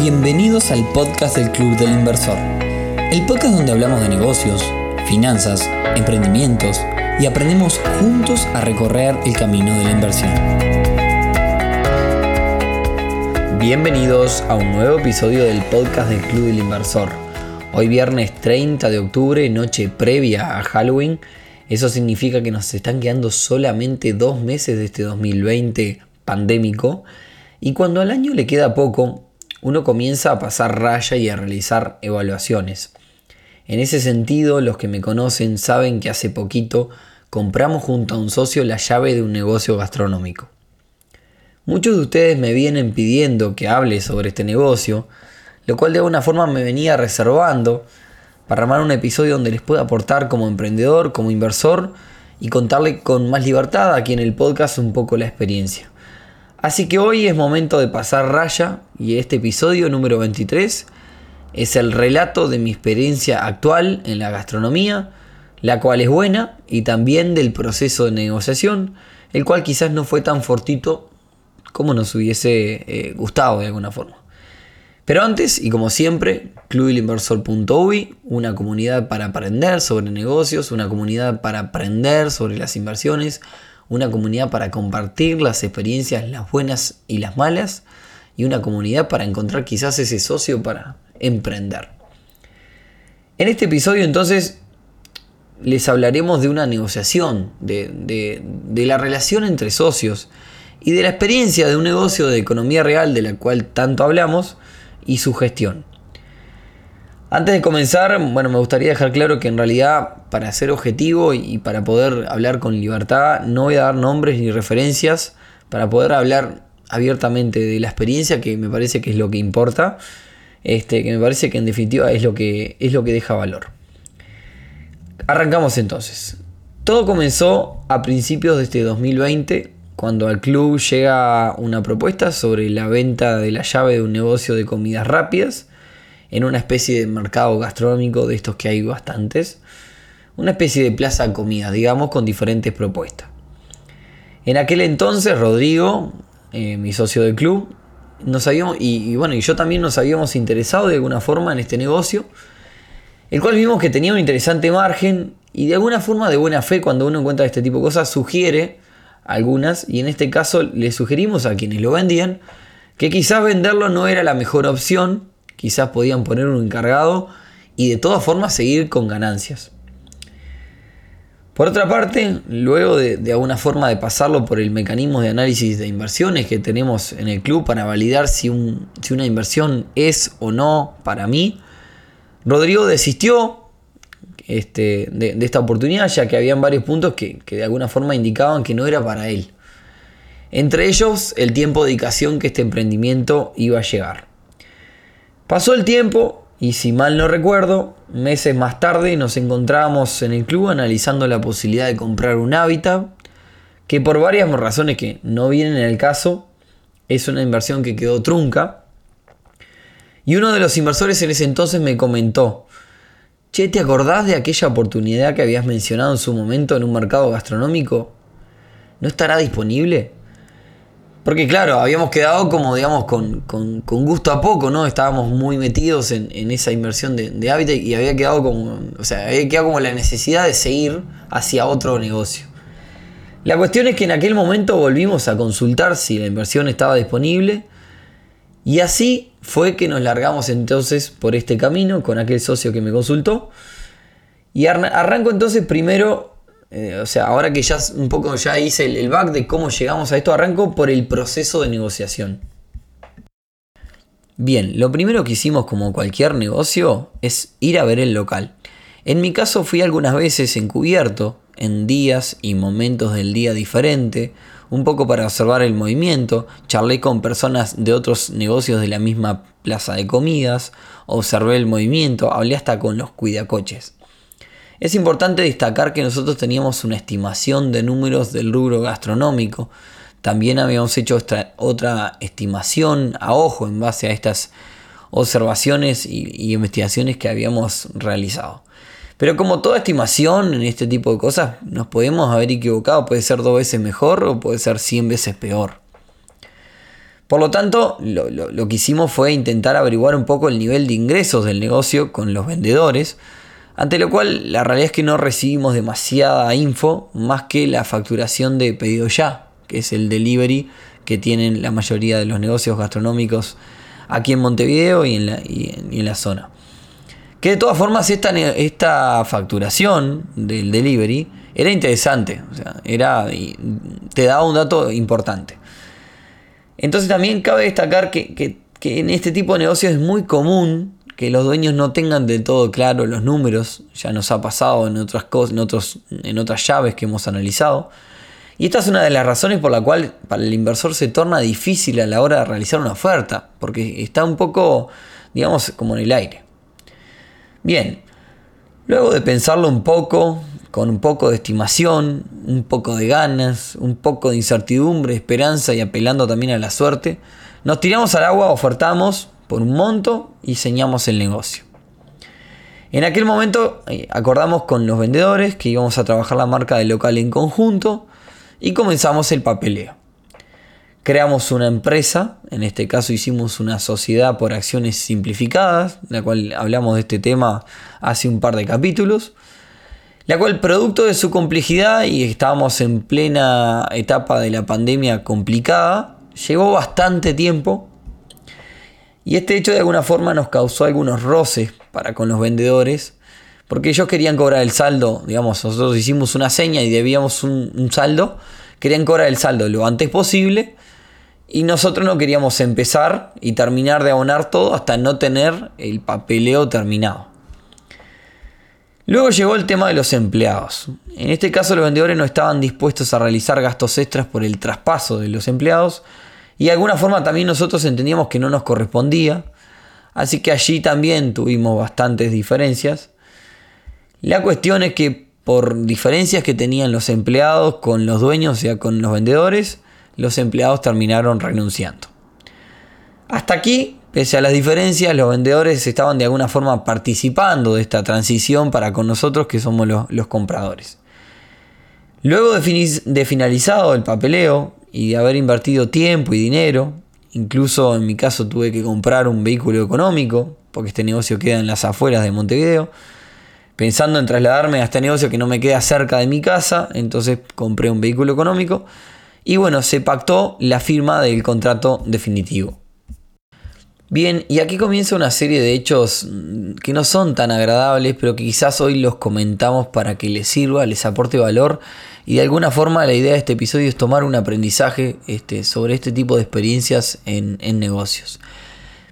Bienvenidos al podcast del Club del Inversor, el podcast donde hablamos de negocios, finanzas, emprendimientos y aprendemos juntos a recorrer el camino de la inversión. Bienvenidos a un nuevo episodio del podcast del Club del Inversor. Hoy viernes 30 de octubre, noche previa a Halloween. Eso significa que nos están quedando solamente dos meses de este 2020 pandémico. Y cuando al año le queda poco, uno comienza a pasar raya y a realizar evaluaciones. En ese sentido, los que me conocen saben que hace poquito compramos junto a un socio la llave de un negocio gastronómico. Muchos de ustedes me vienen pidiendo que hable sobre este negocio, lo cual de alguna forma me venía reservando para armar un episodio donde les pueda aportar como emprendedor, como inversor y contarle con más libertad aquí en el podcast un poco la experiencia. Así que hoy es momento de pasar raya y este episodio número 23 es el relato de mi experiencia actual en la gastronomía, la cual es buena, y también del proceso de negociación, el cual quizás no fue tan fortito como nos hubiese eh, gustado de alguna forma. Pero antes, y como siempre, clubilinversor.uy, una comunidad para aprender sobre negocios, una comunidad para aprender sobre las inversiones, una comunidad para compartir las experiencias, las buenas y las malas, y una comunidad para encontrar quizás ese socio para emprender. En este episodio entonces les hablaremos de una negociación, de, la relación entre socios y de la experiencia de un negocio de economía real de la cual tanto hablamos y su gestión. Antes de comenzar, bueno, me gustaría dejar claro que en realidad para ser objetivo y para poder hablar con libertad no voy a dar nombres ni referencias para poder hablar abiertamente de la experiencia que me parece que es lo que importa, este, que me parece que en definitiva es lo que, es lo que deja valor. Arrancamos entonces. Todo comenzó a principios de este 2020 cuando al club llega una propuesta sobre la venta de la llave de un negocio de comidas rápidas en una especie de mercado gastronómico de estos que hay bastantes. Una especie de plaza de comida, digamos, con diferentes propuestas. En aquel entonces, Rodrigo, eh, mi socio del club, nos habíamos, y, bueno, y yo también nos habíamos interesado de alguna forma en este negocio, el cual vimos que tenía un interesante margen y de alguna forma de buena fe cuando uno encuentra este tipo de cosas sugiere algunas y en este caso le sugerimos a quienes lo vendían que quizás venderlo no era la mejor opción quizás podían poner un encargado y de todas formas seguir con ganancias. Por otra parte, luego de, alguna forma de pasarlo por el mecanismo de análisis de inversiones que tenemos en el club para validar si, una inversión es o no para mí, Rodrigo desistió este, de, esta oportunidad ya que habían varios puntos que, que de alguna forma indicaban que no era para él. Entre ellos, el tiempo de dedicación que este emprendimiento iba a llegar. Pasó el tiempo y si mal no recuerdo, meses más tarde nos encontrábamos en el club analizando la posibilidad de comprar un hábitat que por varias razones que no vienen en el caso, es una inversión que quedó trunca. Y uno de los inversores en ese entonces me comentó, Che, ¿te acordás de aquella oportunidad que habías mencionado en su momento en un mercado gastronómico? ¿No estará disponible? Porque claro, habíamos quedado como, digamos, con, gusto a poco, ¿no? Estábamos muy metidos en, esa inversión de, hábitat y había quedado como, o sea, había quedado como la necesidad de seguir hacia otro negocio. La cuestión es que en aquel momento volvimos a consultar si la inversión estaba disponible y así fue que nos largamos entonces por este camino con aquel socio que me consultó. Y arranco entonces primero eh, o sea, ahora que ya un poco ya hice el, back de cómo llegamos a esto, arranco por el proceso de negociación. Bien, lo primero que hicimos como cualquier negocio es ir a ver el local. En mi caso fui algunas veces encubierto, en días y momentos del día diferente, un poco para observar el movimiento, charlé con personas de otros negocios de la misma plaza de comidas, observé el movimiento, hablé hasta con los cuidacoches. Es importante destacar que nosotros teníamos una estimación de números del rubro gastronómico. También habíamos hecho otra estimación a ojo en base a estas observaciones y, investigaciones que habíamos realizado. Pero como toda estimación en este tipo de cosas, nos podemos haber equivocado. Puede ser dos veces mejor o puede ser 100 veces peor. Por lo tanto, lo, que hicimos fue intentar averiguar un poco el nivel de ingresos del negocio con los vendedores, ante lo cual la realidad es que no recibimos demasiada info más que la facturación de pedido ya, que es el delivery que tienen la mayoría de los negocios gastronómicos aquí en Montevideo y en la, en la zona. Que de todas formas esta, esta facturación del delivery era interesante, o sea, era, te daba un dato importante. Entonces también cabe destacar que, en este tipo de negocios es muy común que los dueños no tengan del todo claro los números, ya nos ha pasado en otras, cosas, en, otros, en otras llaves que hemos analizado. Y esta es una de las razones por la cual para el inversor se torna difícil a la hora de realizar una oferta, porque está un poco, digamos, como en el aire. Bien, luego de pensarlo un poco, con un poco de estimación, un poco de ganas, un poco de incertidumbre, esperanza y apelando también a la suerte, nos tiramos al agua, ofertamos por un monto y señamos el negocio. En aquel momento eh, acordamos con los vendedores que íbamos a trabajar la marca del local en conjunto y comenzamos el papeleo. Creamos una empresa, en este caso hicimos una sociedad por acciones simplificadas, la cual hablamos de este tema hace un par de capítulos la cual producto de su complejidad y estábamos en plena etapa de la pandemia complicada, llevó bastante tiempo y este hecho de alguna forma nos causó algunos roces para con los vendedores, porque ellos querían cobrar el saldo, digamos, nosotros hicimos una seña y debíamos un, saldo, querían cobrar el saldo lo antes posible y nosotros no queríamos empezar y terminar de abonar todo hasta no tener el papeleo terminado. Luego llegó el tema de los empleados. En este caso los vendedores no estaban dispuestos a realizar gastos extras por el traspaso de los empleados y de alguna forma también nosotros entendíamos que no nos correspondía. Así que allí también tuvimos bastantes diferencias. La cuestión es que por diferencias que tenían los empleados con los dueños, o con los vendedores, los empleados terminaron renunciando. Hasta aquí Pese a las diferencias, los vendedores estaban de alguna forma participando de esta transición para con nosotros que somos los, compradores. Luego de, finalizado el papeleo y de haber invertido tiempo y dinero, incluso en mi caso tuve que comprar un vehículo económico, porque este negocio queda en las afueras de Montevideo, pensando en trasladarme a este negocio que no me queda cerca de mi casa, entonces compré un vehículo económico. Y bueno, se pactó la firma del contrato definitivo. Bien, y aquí comienza una serie de hechos que no son tan agradables, pero que quizás hoy los comentamos para que les sirva, les aporte valor. Y de alguna forma la idea de este episodio es tomar un aprendizaje este, sobre este tipo de experiencias en, en negocios.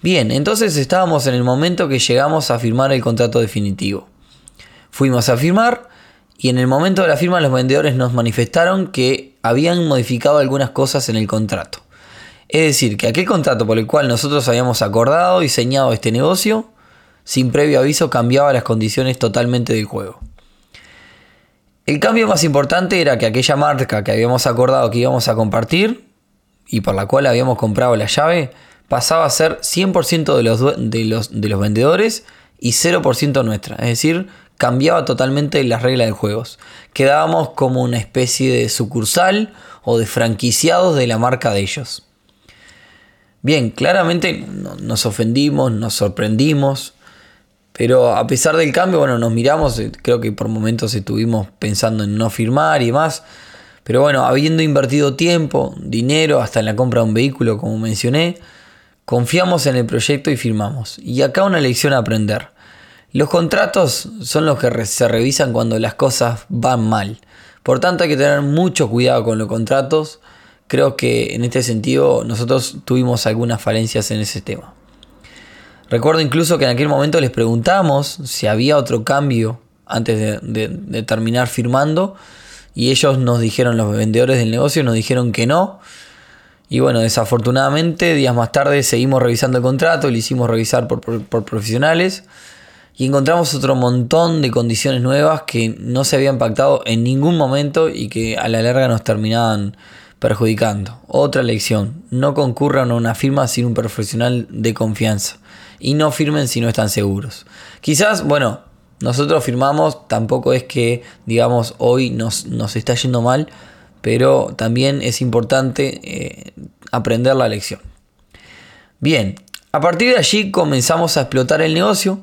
Bien, entonces estábamos en el momento que llegamos a firmar el contrato definitivo. Fuimos a firmar y en el momento de la firma los vendedores nos manifestaron que habían modificado algunas cosas en el contrato. Es decir, que aquel contrato por el cual nosotros habíamos acordado y diseñado este negocio, sin previo aviso cambiaba las condiciones totalmente del juego. El cambio más importante era que aquella marca que habíamos acordado que íbamos a compartir y por la cual habíamos comprado la llave, pasaba a ser 100% de los, de, los, de los vendedores y 0% nuestra. Es decir, cambiaba totalmente las reglas de juegos. Quedábamos como una especie de sucursal o de franquiciados de la marca de ellos. Bien, claramente nos ofendimos, nos sorprendimos, pero a pesar del cambio, bueno, nos miramos, eh, creo que por momentos estuvimos pensando en no firmar y más, pero bueno, habiendo invertido tiempo, dinero, hasta en la compra de un vehículo, como mencioné, confiamos en el proyecto y firmamos. Y acá una lección a aprender. Los contratos son los que se revisan cuando las cosas van mal. Por tanto hay que tener mucho cuidado con los contratos creo que en este sentido nosotros tuvimos algunas falencias en ese tema. Recuerdo incluso que en aquel momento les preguntamos si había otro cambio antes de, terminar firmando y ellos nos dijeron, los vendedores del negocio nos dijeron que no. Y bueno, desafortunadamente días más tarde seguimos revisando el contrato, lo hicimos revisar por, por profesionales y encontramos otro montón de condiciones nuevas que no se habían pactado en ningún momento y que a la larga nos terminaban perjudicando. Otra lección, no concurran a una firma sin un profesional de confianza y no firmen si no están seguros. Quizás, bueno, nosotros firmamos, tampoco es que, digamos, hoy nos, nos está yendo mal, pero también es importante eh, aprender la lección. Bien, a partir de allí comenzamos a explotar el negocio,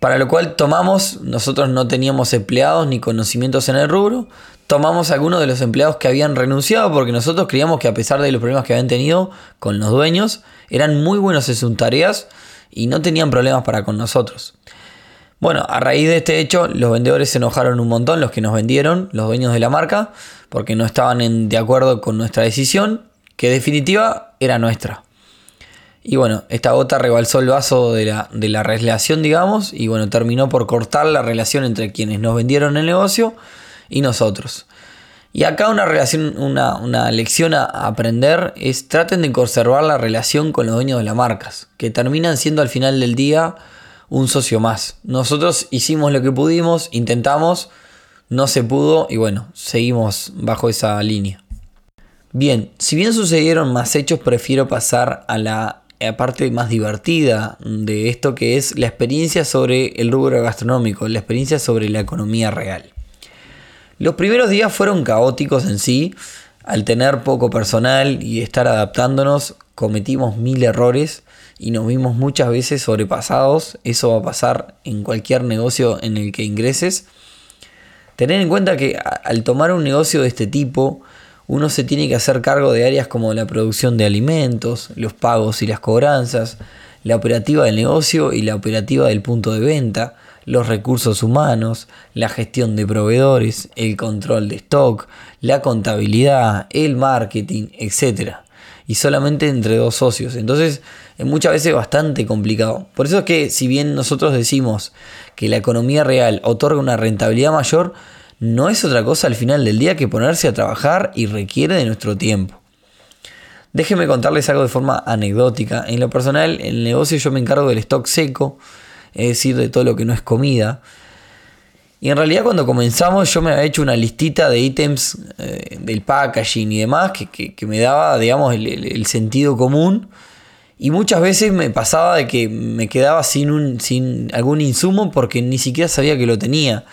para lo cual tomamos, nosotros no teníamos empleados ni conocimientos en el rubro, tomamos algunos de los empleados que habían renunciado porque nosotros creíamos que a pesar de los problemas que habían tenido con los dueños, eran muy buenos en sus tareas y no tenían problemas para con nosotros. Bueno, a raíz de este hecho, los vendedores se enojaron un montón, los que nos vendieron, los dueños de la marca, porque no estaban de acuerdo con nuestra decisión, que definitiva era nuestra. Y bueno, esta gota rebalsó el vaso de la, de la relación, digamos, y bueno, terminó por cortar la relación entre quienes nos vendieron el negocio y nosotros. Y acá una relación, una, una, lección a aprender es traten de conservar la relación con los dueños de las marcas, que terminan siendo al final del día un socio más. Nosotros hicimos lo que pudimos, intentamos, no se pudo y bueno, seguimos bajo esa línea. Bien, si bien sucedieron más hechos, prefiero pasar a la parte más divertida de esto que es la experiencia sobre el rubro gastronómico, la experiencia sobre la economía real. Los primeros días fueron caóticos en sí. Al tener poco personal y estar adaptándonos, cometimos mil errores y nos vimos muchas veces sobrepasados. Eso va a pasar en cualquier negocio en el que ingreses. Tener en cuenta que al tomar un negocio de este tipo, uno se tiene que hacer cargo de áreas como la producción de alimentos, los pagos y las cobranzas, la operativa del negocio y la operativa del punto de venta, los recursos humanos, la gestión de proveedores, el control de stock, la contabilidad, el marketing, etc. Y solamente entre dos socios. Entonces, es muchas veces bastante complicado. Por eso es que si bien nosotros decimos que la economía real otorga una rentabilidad mayor, no es otra cosa al final del día que ponerse a trabajar y requiere de nuestro tiempo. Déjenme contarles algo de forma anecdótica. En lo personal, en el negocio yo me encargo del stock seco, es decir, de todo lo que no es comida. Y en realidad cuando comenzamos yo me había hecho una listita de ítems eh, del packaging y demás que, me daba, digamos, el, sentido común. Y muchas veces me pasaba de que me quedaba sin, un, sin algún insumo porque ni siquiera sabía que lo tenía.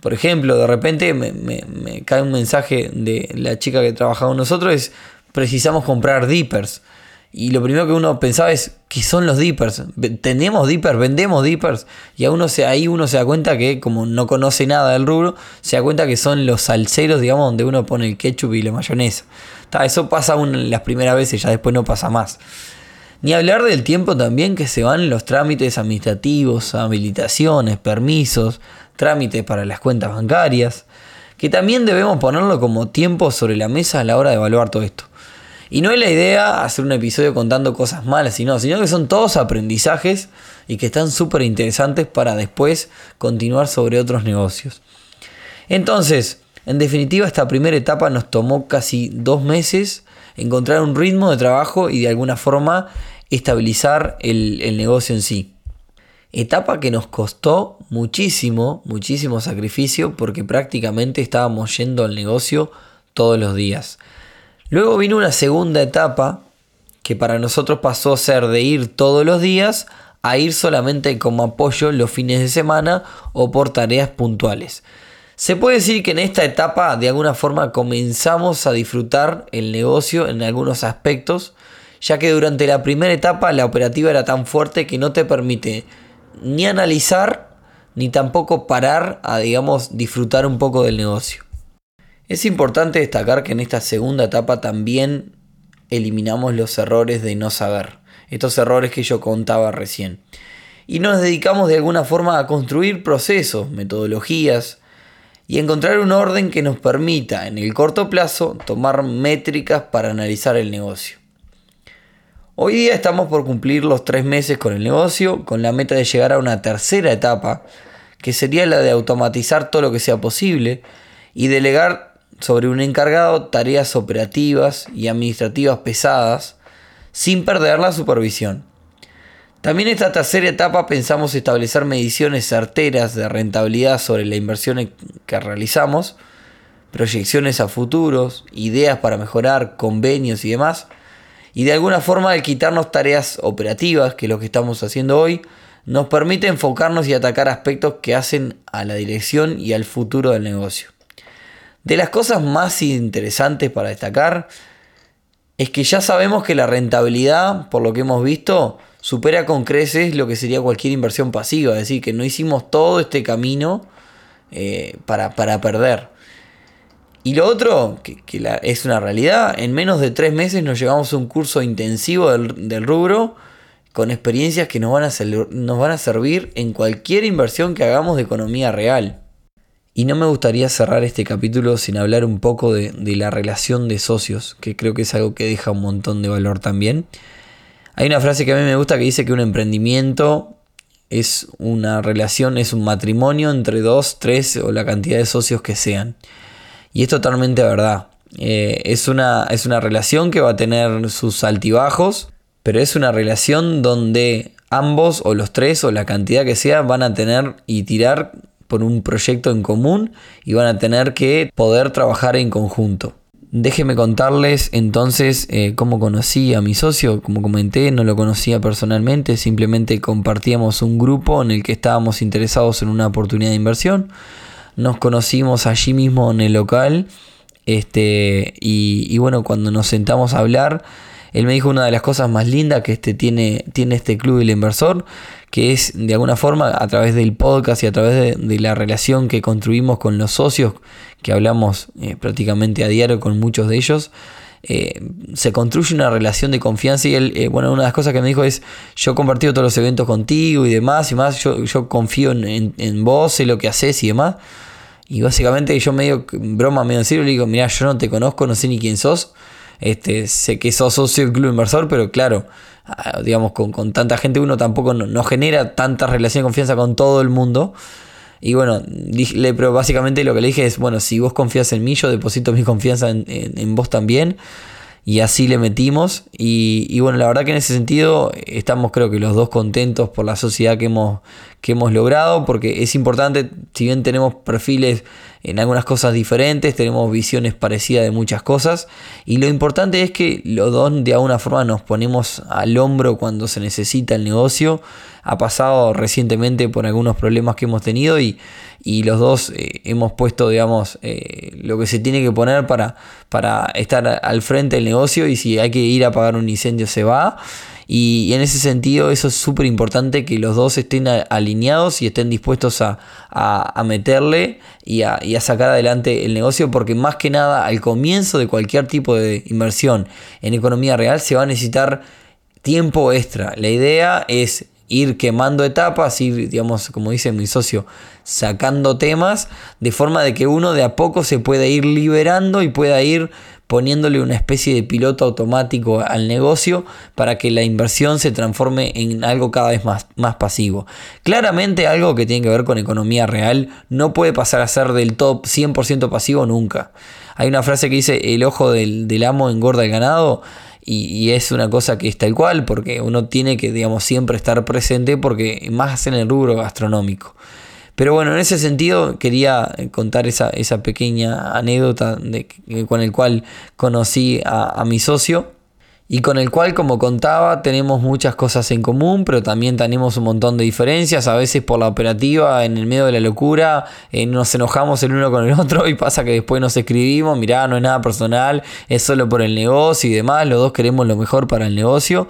Por ejemplo, de repente me, me cae un mensaje de la chica que trabajaba con nosotros, es precisamos comprar dippers. Y lo primero que uno pensaba es, ¿qué son los dippers? ¿Tenemos dippers? ¿Vendemos dippers? Y a uno se, ahí uno se da cuenta que, como no conoce nada del rubro, se da cuenta que son los salseros, digamos, donde uno pone el ketchup y la mayonesa. eso pasa aún las primeras veces, ya después no pasa más. Ni hablar del tiempo también que se van los trámites administrativos, habilitaciones, permisos, trámites para las cuentas bancarias, que también debemos ponerlo como tiempo sobre la mesa a la hora de evaluar todo esto. Y no es la idea hacer un episodio contando cosas malas, sino, sino que son todos aprendizajes y que están súper interesantes para después continuar sobre otros negocios. Entonces, en definitiva, esta primera etapa nos tomó casi dos meses encontrar un ritmo de trabajo y de alguna forma estabilizar el, el negocio en sí. Etapa que nos costó muchísimo, muchísimo sacrificio porque prácticamente estábamos yendo al negocio todos los días. Luego vino una segunda etapa que para nosotros pasó a ser de ir todos los días a ir solamente como apoyo los fines de semana o por tareas puntuales. Se puede decir que en esta etapa de alguna forma comenzamos a disfrutar el negocio en algunos aspectos, ya que durante la primera etapa la operativa era tan fuerte que no te permite ni analizar ni tampoco parar a digamos disfrutar un poco del negocio. Es importante destacar que en esta segunda etapa también eliminamos los errores de no saber, estos errores que yo contaba recién. Y nos dedicamos de alguna forma a construir procesos, metodologías y encontrar un orden que nos permita en el corto plazo tomar métricas para analizar el negocio. Hoy día estamos por cumplir los tres meses con el negocio, con la meta de llegar a una tercera etapa, que sería la de automatizar todo lo que sea posible y delegar sobre un encargado tareas operativas y administrativas pesadas sin perder la supervisión. También en esta tercera etapa pensamos establecer mediciones certeras de rentabilidad sobre la inversión que realizamos, proyecciones a futuros, ideas para mejorar, convenios y demás, y de alguna forma al quitarnos tareas operativas, que es lo que estamos haciendo hoy, nos permite enfocarnos y atacar aspectos que hacen a la dirección y al futuro del negocio. De las cosas más interesantes para destacar es que ya sabemos que la rentabilidad, por lo que hemos visto, supera con creces lo que sería cualquier inversión pasiva. Es decir, que no hicimos todo este camino eh, para, perder. Y lo otro, que, es una realidad, en menos de tres meses nos llevamos a un curso intensivo del, rubro con experiencias que nos van, a nos van a servir en cualquier inversión que hagamos de economía real. Y no me gustaría cerrar este capítulo sin hablar un poco de, de, la relación de socios, que creo que es algo que deja un montón de valor también. Hay una frase que a mí me gusta que dice que un emprendimiento es una relación, es un matrimonio entre dos, tres o la cantidad de socios que sean. Y es totalmente verdad. Eh, es, una, es una relación que va a tener sus altibajos, pero es una relación donde ambos o los tres o la cantidad que sea van a tener y tirar por un proyecto en común y van a tener que poder trabajar en conjunto. Déjenme contarles entonces eh, cómo conocí a mi socio. Como comenté, no lo conocía personalmente, simplemente compartíamos un grupo en el que estábamos interesados en una oportunidad de inversión. Nos conocimos allí mismo en el local. Este, y, bueno, cuando nos sentamos a hablar, él me dijo una de las cosas más lindas que este tiene, tiene este club del inversor, que es de alguna forma a través del podcast y a través de, la relación que construimos con los socios, que hablamos eh, prácticamente a diario con muchos de ellos, eh, se construye una relación de confianza y él, eh, bueno, una de las cosas que me dijo es, yo he compartido todos los eventos contigo y demás y más, yo, yo confío en, en, vos, sé lo que haces y demás. Y básicamente yo medio, broma, medio en serio, le digo, mira, yo no te conozco, no sé ni quién sos, este, sé que sos socio del club inversor, pero claro, Ah, digamos, con, tanta gente uno tampoco no, genera tanta relación de confianza con todo el mundo. Y bueno, pero básicamente lo que le dije es, bueno, si vos confías en mí, yo deposito mi confianza en, vos también. Y así le metimos. Y, bueno, la verdad que en ese sentido estamos creo que los dos contentos por la sociedad que hemos, que hemos logrado. Porque es importante, si bien tenemos perfiles en algunas cosas diferentes, tenemos visiones parecidas de muchas cosas y lo importante es que los dos de alguna forma nos ponemos al hombro cuando se necesita el negocio. Ha pasado recientemente por algunos problemas que hemos tenido y, los dos eh, hemos puesto, digamos, eh, lo que se tiene que poner para, para estar al frente del negocio y si hay que ir a apagar un incendio se va. Y, en ese sentido eso es súper importante que los dos estén alineados y estén dispuestos a, meterle y a, sacar adelante el negocio porque más que nada al comienzo de cualquier tipo de inversión en economía real se va a necesitar tiempo extra. La idea es ir quemando etapas, ir, digamos, como dice mi socio, sacando temas, de forma de que uno de a poco se pueda ir liberando y pueda ir poniéndole una especie de piloto automático al negocio para que la inversión se transforme en algo cada vez más, más pasivo. Claramente algo que tiene que ver con economía real no puede pasar a ser del top 100% pasivo nunca. Hay una frase que dice el ojo del, amo engorda el ganado. Y, es una cosa que es tal cual, porque uno tiene que, digamos, siempre estar presente, porque más en el rubro gastronómico. Pero bueno, en ese sentido quería contar esa, pequeña anécdota con el cual conocí a, mi socio y con el cual, como contaba, tenemos muchas cosas en común, pero también tenemos un montón de diferencias. A veces por la operativa, en el medio de la locura, eh, nos enojamos el uno con el otro y pasa que después nos escribimos, mirá, no es nada personal, es solo por el negocio y demás. Los dos queremos lo mejor para el negocio.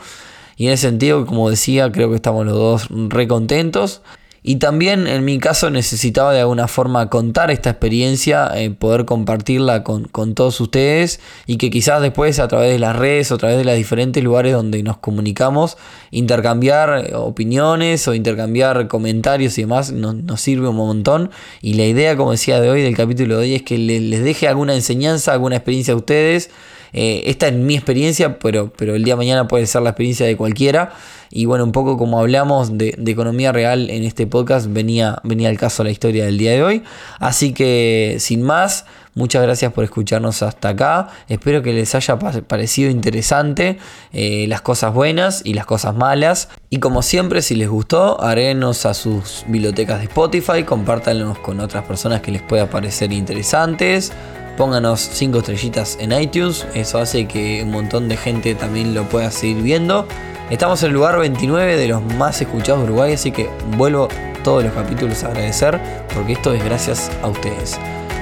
Y en ese sentido, como decía, creo que estamos los dos re contentos. Y también en mi caso necesitaba de alguna forma contar esta experiencia, eh, poder compartirla con, todos ustedes y que quizás después a través de las redes o a través de los diferentes lugares donde nos comunicamos, intercambiar eh, opiniones o intercambiar comentarios y demás nos, sirve un montón. Y la idea, como decía de hoy, del capítulo de hoy, es que les deje alguna enseñanza, alguna experiencia a ustedes eh, esta es mi experiencia, pero, pero el día de mañana puede ser la experiencia de cualquiera. Y bueno, un poco como hablamos de, economía real en este podcast, venía, venía al caso la historia del día de hoy. Así que sin más, muchas gracias por escucharnos hasta acá. Espero que les haya parecido interesante eh, las cosas buenas y las cosas malas. Y como siempre, si les gustó, agréguenos a sus bibliotecas de Spotify, compártanlos con otras personas que les pueda parecer interesantes pónganos 5 estrellitas en iTunes, eso hace que un montón de gente también lo pueda seguir viendo. Estamos en el lugar 29 de los más escuchados de Uruguay, así que vuelvo todos los capítulos a agradecer porque esto es gracias a ustedes.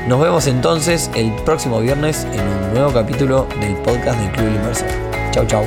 Nos vemos entonces el próximo viernes en un nuevo capítulo del podcast del Club Inversor. Chau, chau.